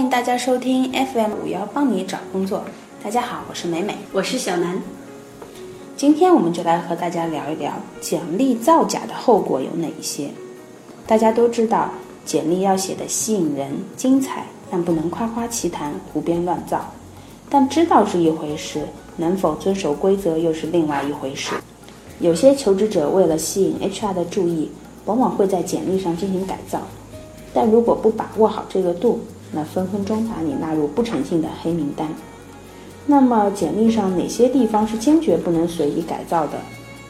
欢迎大家收听 FM 五幺帮你找工作。大家好，我是美美，我是小南。今天我们就来和大家聊一聊简历造假的后果有哪一些。大家都知道，简历要写的吸引人、精彩，但不能夸夸其谈、胡编乱造。但知道是一回事，能否遵守规则又是另外一回事。有些求职者为了吸引 HR 的注意，往往会在简历上进行改造。但如果不把握好这个度，那分分钟把你纳入不诚信的黑名单。那么，简历上哪些地方是坚决不能随意改造的？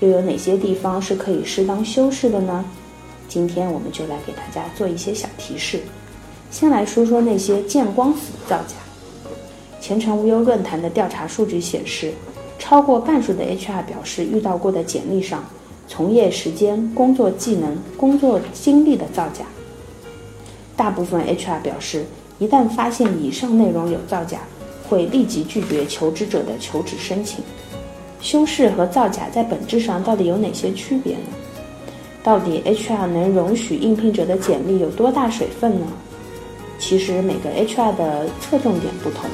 又有哪些地方是可以适当修饰的呢？今天我们就来给大家做一些小提示。先来说说那些见光死的造假。前程无忧论坛的调查数据显示，超过半数的 HR 表示遇到过的简历上，从业时间、工作技能、工作经历的造假。大部分 HR 表示，一旦发现以上内容有造假，会立即拒绝求职者的求职申请。修饰和造假在本质上到底有哪些区别呢？到底 HR 能容许应聘者的简历有多大水分呢？其实每个 HR 的侧重点不同，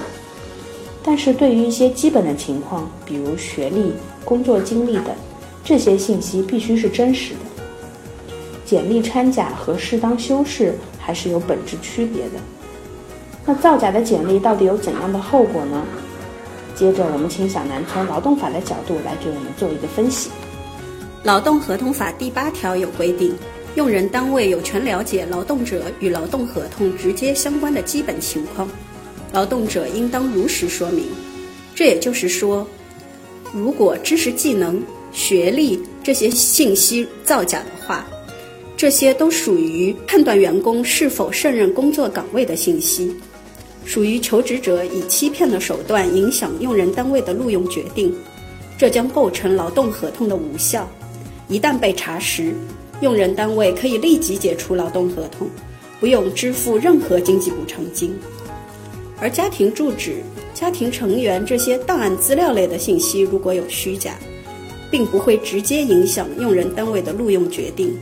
但是对于一些基本的情况，比如学历、工作经历等，这些信息必须是真实的。简历掺假和适当修饰。还是有本质区别的。那造假的简历到底有怎样的后果呢？接着，我们请小南从劳动法的角度来给我们做一个分析。劳动合同法第八条有规定，用人单位有权了解劳动者与劳动合同直接相关的基本情况，劳动者应当如实说明。这也就是说，如果知识、技能、学历这些信息造假的话。这些都属于判断员工是否胜任工作岗位的信息，属于求职者以欺骗的手段影响用人单位的录用决定，这将构成劳动合同的无效。一旦被查实，用人单位可以立即解除劳动合同，不用支付任何经济补偿金。而家庭住址、家庭成员这些档案资料类的信息如果有虚假，并不会直接影响用人单位的录用决定。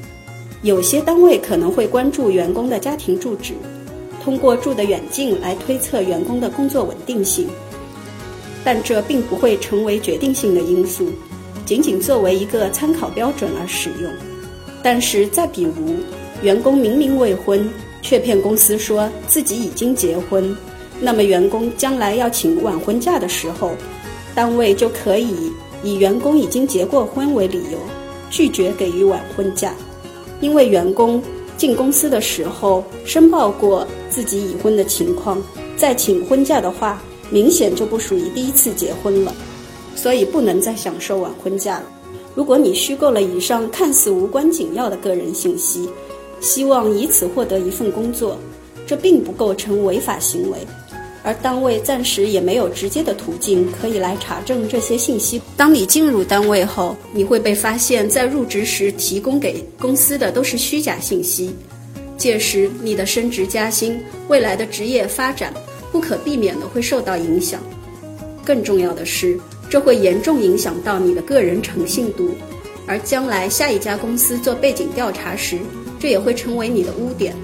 有些单位可能会关注员工的家庭住址，通过住的远近来推测员工的工作稳定性，但这并不会成为决定性的因素，仅仅作为一个参考标准而使用。但是再比如，员工明明未婚，却骗公司说自己已经结婚，那么员工将来要请晚婚假的时候，单位就可以以员工已经结过婚为理由，拒绝给予晚婚假。因为员工进公司的时候申报过自己已婚的情况，再请婚假的话，明显就不属于第一次结婚了，所以不能再享受晚婚假了。如果你虚构了以上看似无关紧要的个人信息，希望以此获得一份工作，这并不构成违法行为。而单位暂时也没有直接的途径可以来查证这些信息。当你进入单位后，你会被发现，在入职时提供给公司的都是虚假信息，届时你的升职加薪、未来的职业发展不可避免的会受到影响。更重要的是，这会严重影响到你的个人诚信度，而将来下一家公司做背景调查时，这也会成为你的污点。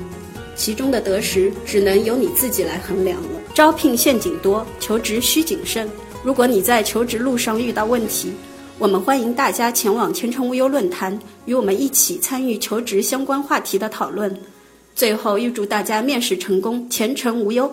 其中的得失只能由你自己来衡量了。招聘陷阱多，求职需谨慎。如果你在求职路上遇到问题，我们欢迎大家前往前程无忧论坛，与我们一起参与求职相关话题的讨论。最后，预祝大家面试成功，前程无忧。